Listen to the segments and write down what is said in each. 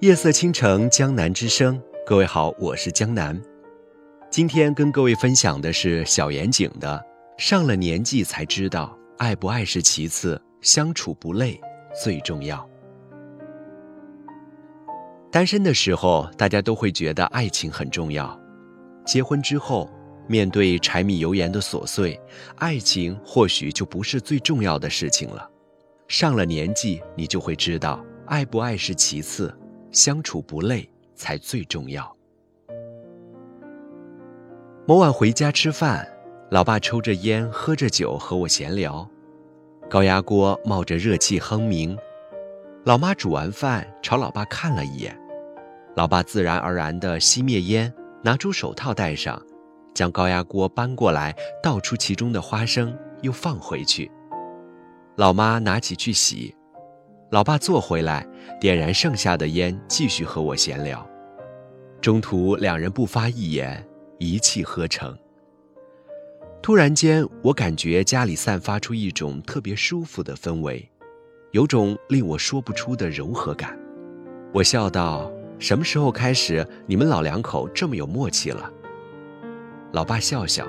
夜色倾城，江南之声。各位好，我是江南。今天跟各位分享的是小严谨的《上了年纪才知道，爱不爱是其次，相处不累最重要》。单身的时候，大家都会觉得爱情很重要；结婚之后，面对柴米油盐的琐碎，爱情或许就不是最重要的事情了。上了年纪，你就会知道，爱不爱是其次。相处不累才最重要。某晚回家吃饭，老爸抽着烟，喝着酒和我闲聊，高压锅冒着热气哼鸣。老妈煮完饭，朝老爸看了一眼，老爸自然而然地熄灭烟，拿出手套戴上，将高压锅搬过来，倒出其中的花生，又放回去。老妈拿起去洗。老爸坐回来，点燃剩下的烟，继续和我闲聊。中途两人不发一言，一气呵成。突然间，我感觉家里散发出一种特别舒服的氛围，有种令我说不出的柔和感。我笑道：“什么时候开始，你们老两口这么有默契了？”老爸笑笑：“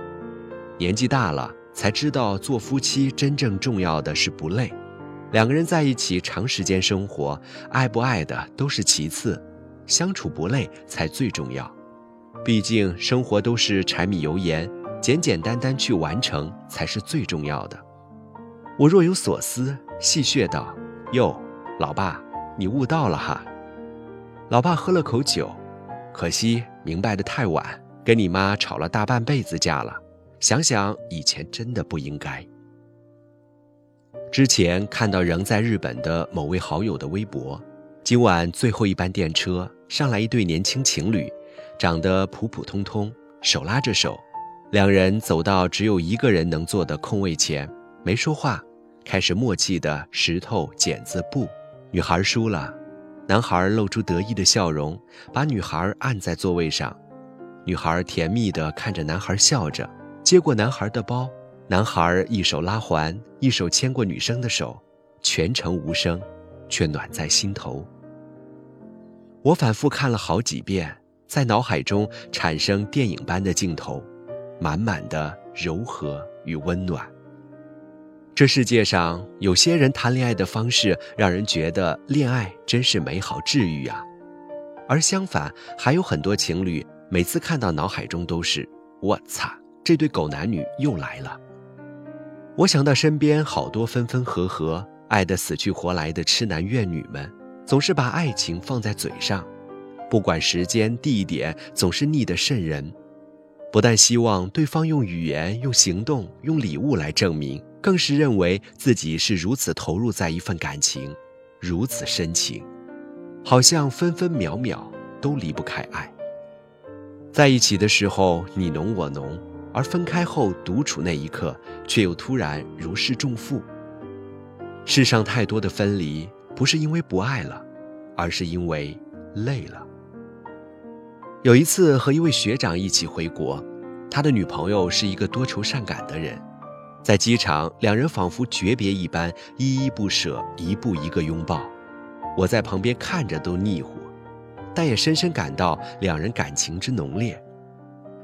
年纪大了，才知道做夫妻真正重要的是不累。”两个人在一起长时间生活，爱不爱的都是其次，相处不累才最重要。毕竟生活都是柴米油盐，简简单单去完成才是最重要的。我若有所思，戏谑道：“哟，老爸，你悟到了哈。”老爸喝了口酒，可惜明白的太晚，跟你妈吵了大半辈子架了。想想以前真的不应该。之前看到仍在日本的某位好友的微博，今晚最后一班电车上来一对年轻情侣，长得普普通通，手拉着手，两人走到只有一个人能坐的空位前，没说话，开始默契的石头剪子布，女孩输了，男孩露出得意的笑容，把女孩按在座位上，女孩甜蜜的看着男孩笑着，接过男孩的包。男孩一手拉环，一手牵过女生的手，全程无声，却暖在心头。我反复看了好几遍，在脑海中产生电影般的镜头，满满的柔和与温暖。这世界上有些人谈恋爱的方式，让人觉得恋爱真是美好治愈啊；而相反，还有很多情侣，每次看到脑海中都是“我操，这对狗男女又来了”。我想到身边好多分分合合、爱得死去活来的痴男怨女们，总是把爱情放在嘴上，不管时间地点，总是腻得渗人。不但希望对方用语言、用行动、用礼物来证明，更是认为自己是如此投入在一份感情，如此深情，好像分分秒秒都离不开爱。在一起的时候你侬我侬。而分开后独处那一刻，却又突然如释重负。世上太多的分离，不是因为不爱了，而是因为累了。有一次和一位学长一起回国，他的女朋友是一个多愁善感的人，在机场，两人仿佛诀别一般，依依不舍，一步一个拥抱。我在旁边看着都腻乎，但也深深感到两人感情之浓烈。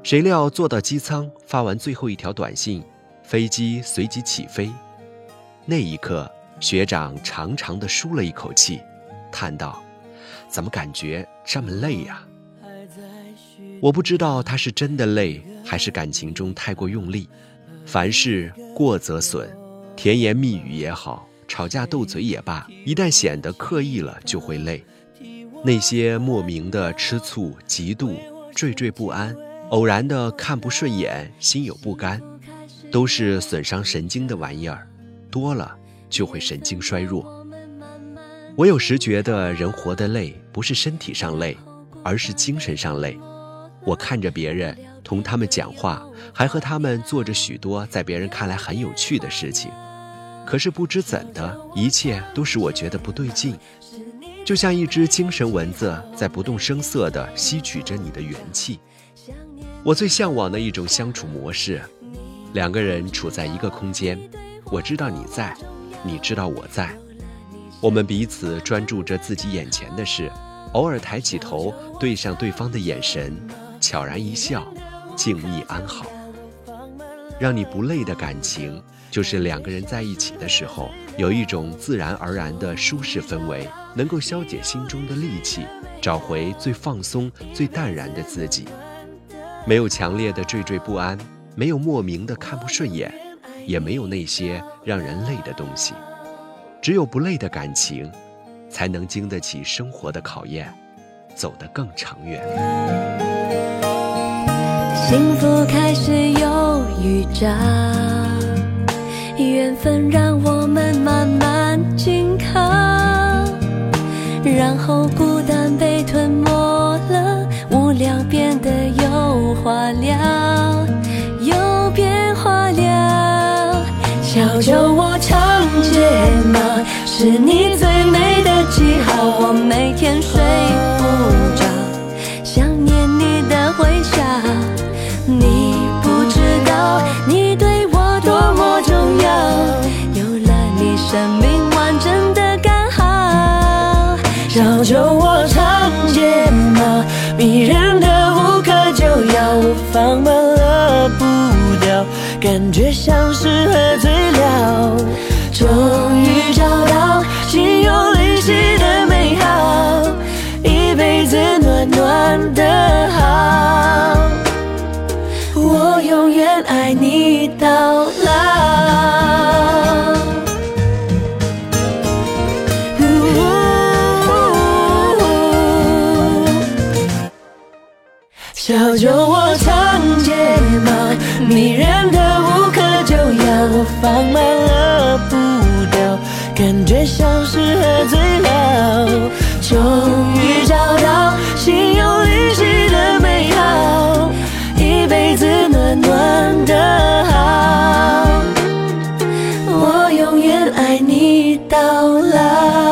谁料坐到机舱，发完最后一条短信，飞机随即起飞。那一刻，学长长长的舒了一口气，叹道：“怎么感觉这么累呀？”我不知道他是真的累，还是感情中太过用力。凡事过则损，甜言蜜语也好，吵架斗嘴也罢，一旦显得刻意了，就会累。那些莫名的吃醋、嫉妒、惴惴不安。偶然的看不顺眼，心有不甘，都是损伤神经的玩意儿，多了就会神经衰弱。我有时觉得人活得累，不是身体上累，而是精神上累。我看着别人，同他们讲话，还和他们做着许多在别人看来很有趣的事情，可是不知怎的，一切都使我觉得不对劲，就像一只精神蚊子在不动声色地吸取着你的元气。我最向往的一种相处模式，两个人处在一个空间，我知道你在，你知道我在，我们彼此专注着自己眼前的事，偶尔抬起头，对上对方的眼神，悄然一笑，静谧安好。让你不累的感情，就是两个人在一起的时候，有一种自然而然的舒适氛围，能够消解心中的戾气，找回最放松、最淡然的自己。没有强烈的惴惴不安，没有莫名的看不顺眼，也没有那些让人累的东西。只有不累的感情，才能经得起生活的考验，走得更长远。幸福开始有预兆，缘分让我有话聊，有变化了。小酒窝长睫毛，是你最美的记号。我每天睡不着，想念你的微笑。你不知道，你对我多么重要。有了你，生命完整的刚好。小酒窝长睫毛，迷人的药，我放慢了步调，感觉像是喝醉了。终于找到心有灵犀的小酒窝长睫毛迷人的无可救药我放慢了步调感觉像是喝醉了终于找到心有灵犀的美好一辈子暖暖的好。我永远爱你到老。